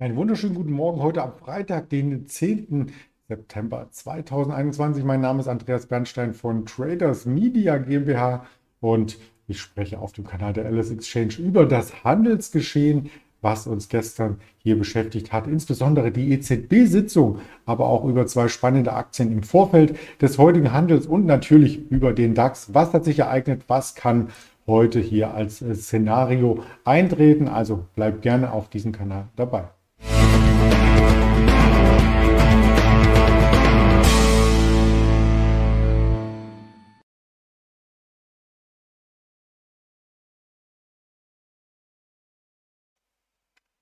Einen wunderschönen guten Morgen heute am Freitag, den 10. September 2021. Mein Name ist Andreas Bernstein von Traders Media GmbH und ich spreche auf dem Kanal der LS Exchange über das Handelsgeschehen, was uns gestern hier beschäftigt hat, insbesondere die EZB-Sitzung, aber auch über zwei spannende Aktien im Vorfeld des heutigen Handels und natürlich über den DAX. Was hat sich ereignet? Was kann heute hier als Szenario eintreten? Also bleibt gerne auf diesem Kanal dabei. Thank you.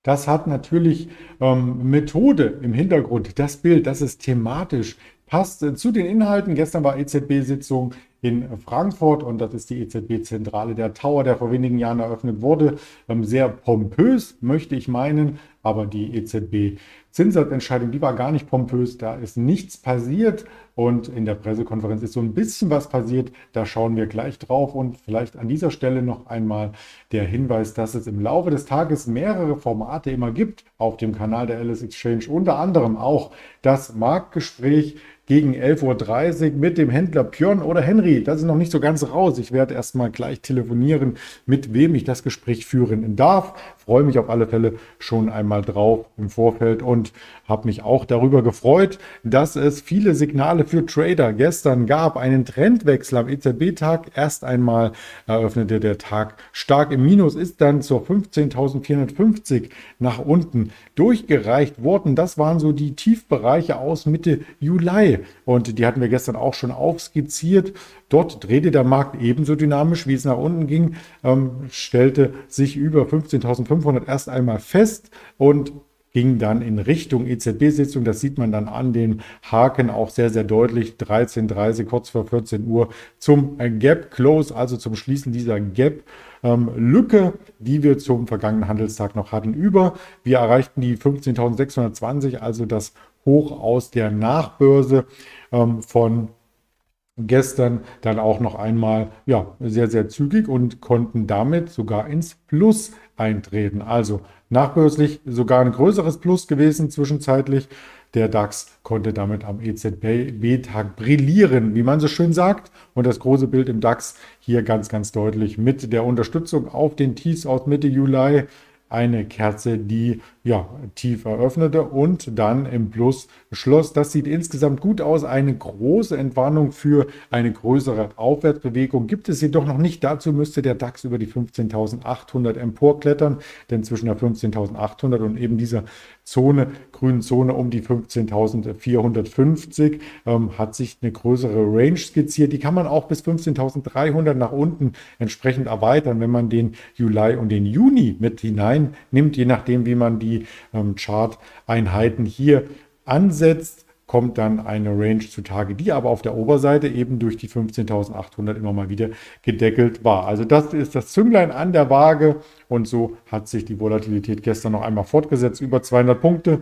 Das hat natürlich ähm, Methode im Hintergrund. Das Bild, das ist thematisch, passt äh, zu den Inhalten. Gestern war EZB-Sitzung in Frankfurt und das ist die EZB-Zentrale der Tower, der vor wenigen Jahren eröffnet wurde. Ähm, sehr pompös, möchte ich meinen, aber die EZB-Zinssatzentscheidung, die war gar nicht pompös, da ist nichts passiert und in der Pressekonferenz ist so ein bisschen was passiert, da schauen wir gleich drauf und vielleicht an dieser Stelle noch einmal der Hinweis, dass es im Laufe des Tages mehrere Formate immer gibt auf dem Kanal der Alice Exchange, unter anderem auch das Marktgespräch, gegen 11.30 Uhr mit dem Händler Björn oder Henry. Das ist noch nicht so ganz raus. Ich werde erstmal gleich telefonieren, mit wem ich das Gespräch führen darf. Freue mich auf alle Fälle schon einmal drauf im Vorfeld und habe mich auch darüber gefreut, dass es viele Signale für Trader gestern gab. Einen Trendwechsel am EZB-Tag. Erst einmal eröffnete der Tag stark im Minus, ist dann zur 15.450 nach unten durchgereicht worden. Das waren so die Tiefbereiche aus Mitte Juli. Und die hatten wir gestern auch schon aufskizziert. Dort drehte der Markt ebenso dynamisch, wie es nach unten ging, ähm, stellte sich über 15.500 erst einmal fest und ging dann in Richtung EZB-Sitzung. Das sieht man dann an den Haken auch sehr, sehr deutlich. 13.30 kurz vor 14 Uhr zum Gap Close, also zum Schließen dieser Gap. Ähm, Lücke, die wir zum vergangenen Handelstag noch hatten, über. Wir erreichten die 15.620, also das Hoch aus der Nachbörse ähm, von gestern dann auch noch einmal ja, sehr, sehr zügig und konnten damit sogar ins Plus eintreten. Also nachbörslich sogar ein größeres Plus gewesen zwischenzeitlich. Der DAX konnte damit am EZB-Tag brillieren, wie man so schön sagt. Und das große Bild im DAX hier ganz, ganz deutlich mit der Unterstützung auf den Tiefs aus Mitte Juli eine Kerze, die ja, tief eröffnete und dann im Plus schloss. Das sieht insgesamt gut aus. Eine große Entwarnung für eine größere Aufwärtsbewegung gibt es jedoch noch nicht. Dazu müsste der DAX über die 15.800 emporklettern, denn zwischen der 15.800 und eben dieser Zone, grünen Zone um die 15.450 ähm, hat sich eine größere Range skizziert. Die kann man auch bis 15.300 nach unten entsprechend erweitern, wenn man den Juli und den Juni mit hinein nimmt, je nachdem, wie man die ähm, Chart-Einheiten hier ansetzt kommt dann eine Range zutage, die aber auf der Oberseite eben durch die 15.800 immer mal wieder gedeckelt war. Also das ist das Zünglein an der Waage und so hat sich die Volatilität gestern noch einmal fortgesetzt, über 200 Punkte.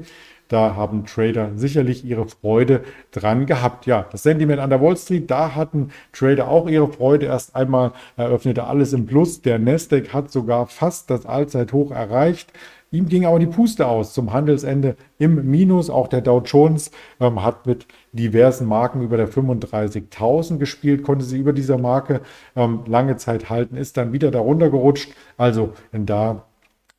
Da haben Trader sicherlich ihre Freude dran gehabt. Ja, das Sentiment an der Wall Street, da hatten Trader auch ihre Freude. Erst einmal eröffnete alles im Plus. Der Nasdaq hat sogar fast das Allzeithoch erreicht. Ihm ging aber die Puste aus zum Handelsende im Minus. Auch der Dow Jones ähm, hat mit diversen Marken über der 35.000 gespielt, konnte sie über dieser Marke ähm, lange Zeit halten, ist dann wieder darunter gerutscht. Also da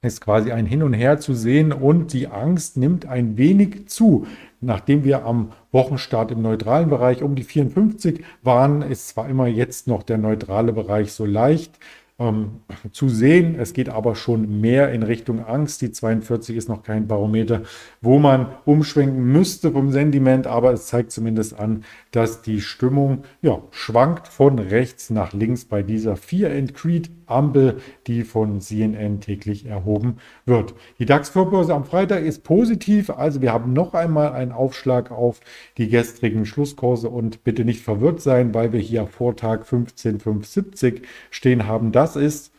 ist quasi ein Hin und Her zu sehen und die Angst nimmt ein wenig zu. Nachdem wir am Wochenstart im neutralen Bereich um die 54 waren, ist zwar immer jetzt noch der neutrale Bereich so leicht ähm, zu sehen. Es geht aber schon mehr in Richtung Angst. Die 42 ist noch kein Barometer, wo man umschwenken müsste vom Sentiment, aber es zeigt zumindest an, dass die Stimmung ja, schwankt von rechts nach links bei dieser Fear and Creed Ampel, die von CNN täglich erhoben wird. Die DAX-Vorbörse am Freitag ist positiv, also wir haben noch einmal einen Aufschlag auf die gestrigen Schlusskurse und bitte nicht verwirrt sein, weil wir hier Vortag 15,570 stehen haben. Das ist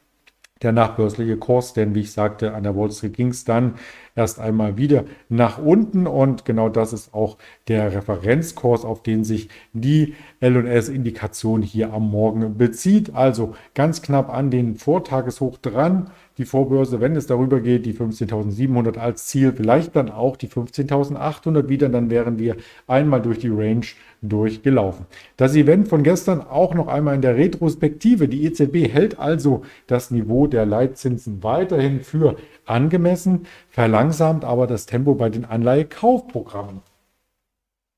der nachbörsliche Kurs, denn wie ich sagte, an der Wall Street ging es dann erst einmal wieder nach unten und genau das ist auch der Referenzkurs, auf den sich die L&S-Indikation hier am Morgen bezieht. Also ganz knapp an den Vortageshoch dran die Vorbörse, wenn es darüber geht, die 15.700 als Ziel, vielleicht dann auch die 15.800 wieder, dann wären wir einmal durch die Range durchgelaufen. Das Event von gestern auch noch einmal in der Retrospektive. Die EZB hält also das Niveau der Leitzinsen weiterhin für angemessen, verlangsamt aber das Tempo bei den Anleihekaufprogrammen.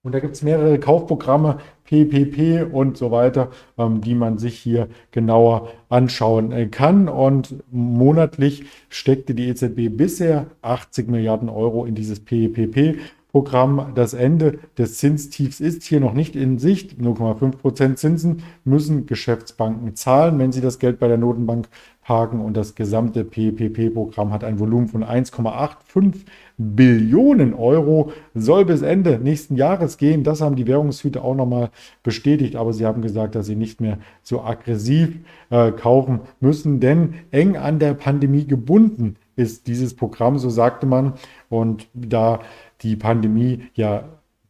Und da gibt es mehrere Kaufprogramme, PPP und so weiter, ähm, die man sich hier genauer anschauen äh, kann. Und monatlich steckte die EZB bisher 80 Milliarden Euro in dieses PPP. Programm. Das Ende des Zinstiefs ist hier noch nicht in Sicht. 0,5% Zinsen müssen Geschäftsbanken zahlen, wenn sie das Geld bei der Notenbank parken. Und das gesamte PPP-Programm hat ein Volumen von 1,85 Billionen Euro, soll bis Ende nächsten Jahres gehen. Das haben die Währungshüte auch nochmal bestätigt. Aber sie haben gesagt, dass sie nicht mehr so aggressiv äh, kaufen müssen, denn eng an der Pandemie gebunden ist dieses Programm, so sagte man. Und da die Pandemie ja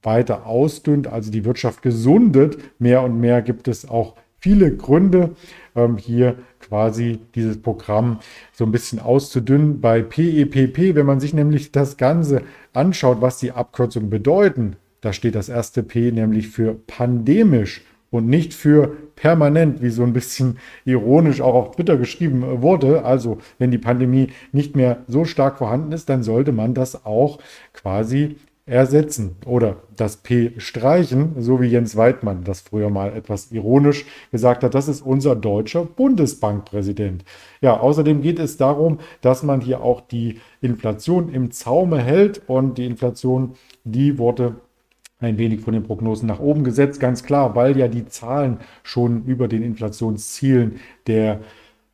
weiter ausdünnt, also die Wirtschaft gesundet, mehr und mehr gibt es auch viele Gründe, ähm, hier quasi dieses Programm so ein bisschen auszudünnen. Bei PEPP, wenn man sich nämlich das Ganze anschaut, was die Abkürzungen bedeuten, da steht das erste P nämlich für pandemisch und nicht für permanent, wie so ein bisschen ironisch auch auf Twitter geschrieben wurde. Also wenn die Pandemie nicht mehr so stark vorhanden ist, dann sollte man das auch quasi ersetzen oder das P streichen, so wie Jens Weidmann das früher mal etwas ironisch gesagt hat. Das ist unser deutscher Bundesbankpräsident. Ja, außerdem geht es darum, dass man hier auch die Inflation im Zaume hält und die Inflation, die wurde ein wenig von den Prognosen nach oben gesetzt, ganz klar, weil ja die Zahlen schon über den Inflationszielen der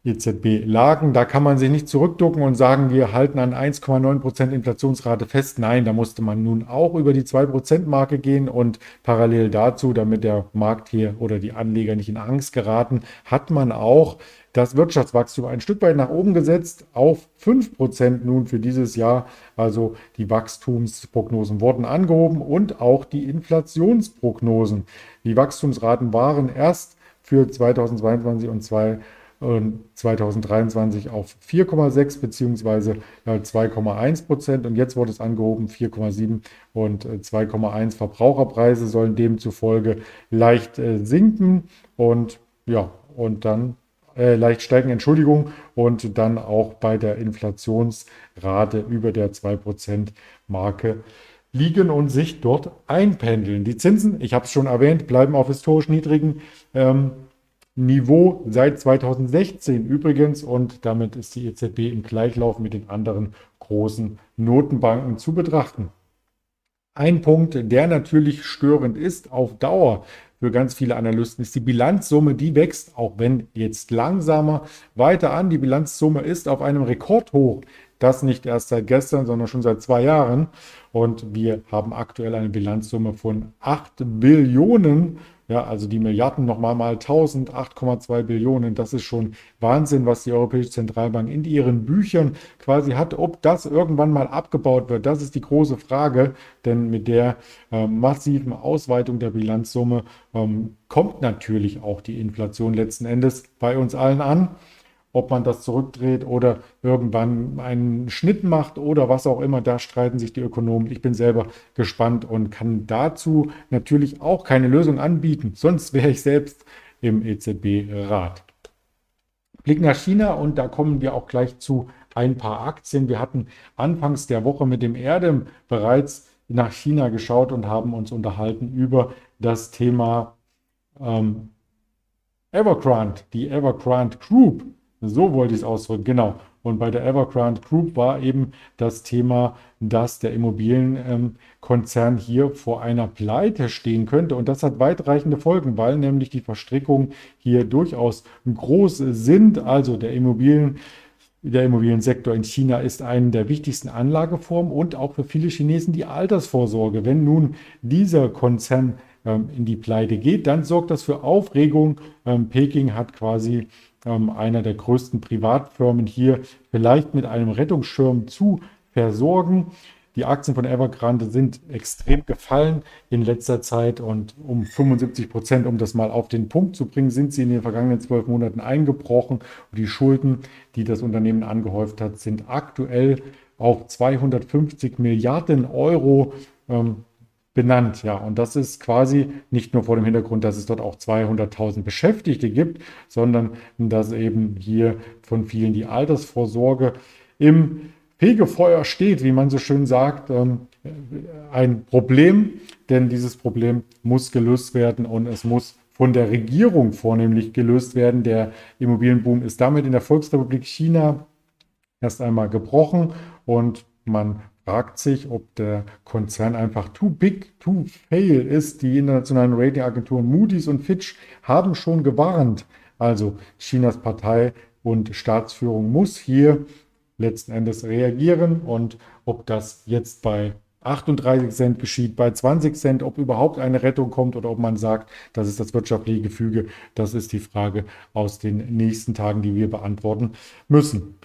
EZB lagen. Da kann man sich nicht zurückducken und sagen, wir halten an 1,9% Inflationsrate fest. Nein, da musste man nun auch über die 2%-Marke gehen und parallel dazu, damit der Markt hier oder die Anleger nicht in Angst geraten, hat man auch das Wirtschaftswachstum ein Stück weit nach oben gesetzt auf 5% nun für dieses Jahr. Also die Wachstumsprognosen wurden angehoben und auch die Inflationsprognosen. Die Wachstumsraten waren erst für 2022 und 2023 auf 4,6 bzw. 2,1 Prozent und jetzt wurde es angehoben 4,7 und 2,1 Verbraucherpreise sollen demzufolge leicht äh, sinken und ja und dann äh, leicht steigen, Entschuldigung, und dann auch bei der Inflationsrate über der 2%-Marke liegen und sich dort einpendeln. Die Zinsen, ich habe es schon erwähnt, bleiben auf historisch niedrigen ähm, Niveau seit 2016 übrigens und damit ist die EZB im Gleichlauf mit den anderen großen Notenbanken zu betrachten. Ein Punkt, der natürlich störend ist auf Dauer, für ganz viele Analysten ist die Bilanzsumme, die wächst, auch wenn jetzt langsamer, weiter an. Die Bilanzsumme ist auf einem Rekordhoch. Das nicht erst seit gestern, sondern schon seit zwei Jahren. Und wir haben aktuell eine Bilanzsumme von 8 Billionen ja, also die Milliarden nochmal mal 1000, 8,2 Billionen. Das ist schon Wahnsinn, was die Europäische Zentralbank in ihren Büchern quasi hat. Ob das irgendwann mal abgebaut wird, das ist die große Frage. Denn mit der äh, massiven Ausweitung der Bilanzsumme ähm, kommt natürlich auch die Inflation letzten Endes bei uns allen an ob man das zurückdreht oder irgendwann einen Schnitt macht oder was auch immer. Da streiten sich die Ökonomen. Ich bin selber gespannt und kann dazu natürlich auch keine Lösung anbieten. Sonst wäre ich selbst im EZB-Rat. Blick nach China und da kommen wir auch gleich zu ein paar Aktien. Wir hatten anfangs der Woche mit dem Erdem bereits nach China geschaut und haben uns unterhalten über das Thema ähm, Evergrande, die Evergrande Group. So wollte ich es ausdrücken, genau. Und bei der Evergrande Group war eben das Thema, dass der Immobilienkonzern hier vor einer Pleite stehen könnte. Und das hat weitreichende Folgen, weil nämlich die Verstrickungen hier durchaus groß sind. Also der Immobilien der Immobiliensektor in China ist eine der wichtigsten Anlageformen und auch für viele Chinesen die Altersvorsorge. Wenn nun dieser Konzern ähm, in die Pleite geht, dann sorgt das für Aufregung. Ähm, Peking hat quasi ähm, einer der größten Privatfirmen hier vielleicht mit einem Rettungsschirm zu versorgen. Die Aktien von Evergrande sind extrem gefallen in letzter Zeit und um 75 Prozent, um das mal auf den Punkt zu bringen, sind sie in den vergangenen zwölf Monaten eingebrochen. Und die Schulden, die das Unternehmen angehäuft hat, sind aktuell auf 250 Milliarden Euro ähm, benannt. Ja, und das ist quasi nicht nur vor dem Hintergrund, dass es dort auch 200.000 Beschäftigte gibt, sondern dass eben hier von vielen die Altersvorsorge im Fegefeuer steht, wie man so schön sagt, ähm, ein Problem, denn dieses Problem muss gelöst werden und es muss von der Regierung vornehmlich gelöst werden. Der Immobilienboom ist damit in der Volksrepublik China erst einmal gebrochen und man fragt sich, ob der Konzern einfach too big to fail ist. Die internationalen Ratingagenturen Moody's und Fitch haben schon gewarnt. Also Chinas Partei und Staatsführung muss hier letzten Endes reagieren und ob das jetzt bei 38 Cent geschieht, bei 20 Cent, ob überhaupt eine Rettung kommt oder ob man sagt, das ist das wirtschaftliche Gefüge, das ist die Frage aus den nächsten Tagen, die wir beantworten müssen.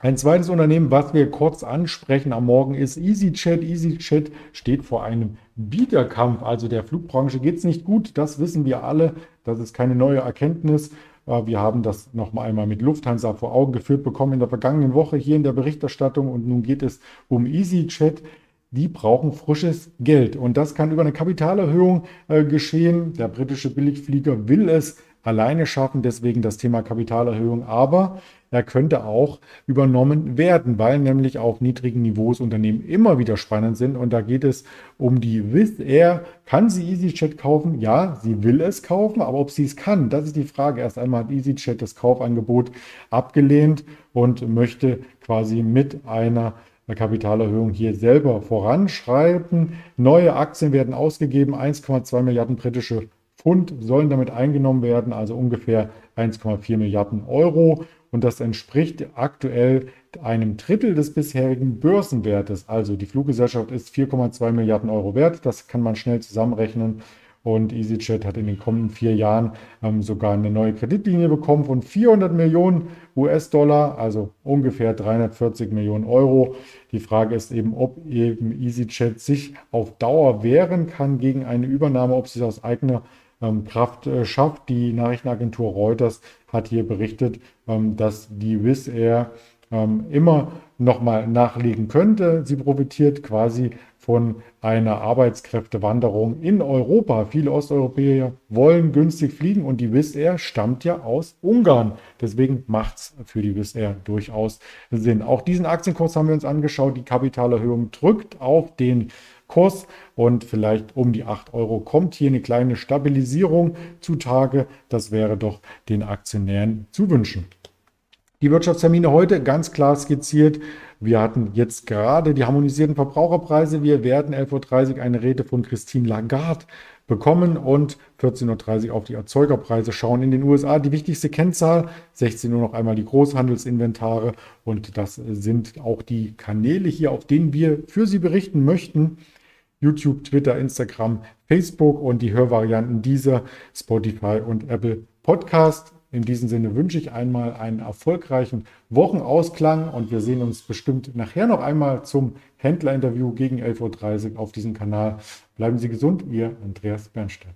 Ein zweites Unternehmen, was wir kurz ansprechen am Morgen, ist EasyJet. EasyJet steht vor einem Bieterkampf. Also der Flugbranche geht es nicht gut, das wissen wir alle. Das ist keine neue Erkenntnis. Äh, wir haben das noch mal einmal mit Lufthansa vor Augen geführt bekommen in der vergangenen Woche hier in der Berichterstattung. Und nun geht es um EasyJet. Die brauchen frisches Geld. Und das kann über eine Kapitalerhöhung äh, geschehen. Der britische Billigflieger will es alleine schaffen, deswegen das Thema Kapitalerhöhung. Aber er könnte auch übernommen werden, weil nämlich auf niedrigen Niveaus Unternehmen immer wieder spannend sind. Und da geht es um die Wizz Air. Kann sie EasyJet kaufen? Ja, sie will es kaufen, aber ob sie es kann, das ist die Frage. Erst einmal hat EasyJet das Kaufangebot abgelehnt und möchte quasi mit einer Kapitalerhöhung hier selber voranschreiben. Neue Aktien werden ausgegeben, 1,2 Milliarden britische Pfund sollen damit eingenommen werden, also ungefähr 1,4 Milliarden Euro und das entspricht aktuell einem Drittel des bisherigen Börsenwertes. Also die Fluggesellschaft ist 4,2 Milliarden Euro wert, das kann man schnell zusammenrechnen. Und EasyJet hat in den kommenden vier Jahren ähm, sogar eine neue Kreditlinie bekommen von 400 Millionen US-Dollar, also ungefähr 340 Millionen Euro. Die Frage ist eben, ob eben EasyJet sich auf Dauer wehren kann gegen eine Übernahme, ob sie es aus eigener Kraft äh, schafft. Die Nachrichtenagentur Reuters hat hier berichtet, ähm, dass die Wizz Air ähm, immer nochmal nachlegen könnte. Sie profitiert quasi von einer Arbeitskräftewanderung in Europa. Viele Osteuropäer wollen günstig fliegen und die Wizz Air stammt ja aus Ungarn. Deswegen macht es für die Wizz Air durchaus Sinn. Auch diesen Aktienkurs haben wir uns angeschaut. Die Kapitalerhöhung drückt auf den Kurs und vielleicht um die 8 Euro kommt hier eine kleine Stabilisierung zutage. Das wäre doch den Aktionären zu wünschen. Die Wirtschaftstermine heute ganz klar skizziert. Wir hatten jetzt gerade die harmonisierten Verbraucherpreise. Wir werden 11.30 Uhr eine Rede von Christine Lagarde bekommen und 14.30 Uhr auf die Erzeugerpreise schauen. In den USA die wichtigste Kennzahl, 16 Uhr noch einmal die Großhandelsinventare und das sind auch die Kanäle hier, auf denen wir für Sie berichten möchten. YouTube, Twitter, Instagram, Facebook und die Hörvarianten dieser Spotify und Apple Podcast. In diesem Sinne wünsche ich einmal einen erfolgreichen Wochenausklang und wir sehen uns bestimmt nachher noch einmal zum Händlerinterview gegen 11.30 Uhr auf diesem Kanal. Bleiben Sie gesund, Ihr Andreas Bernstein.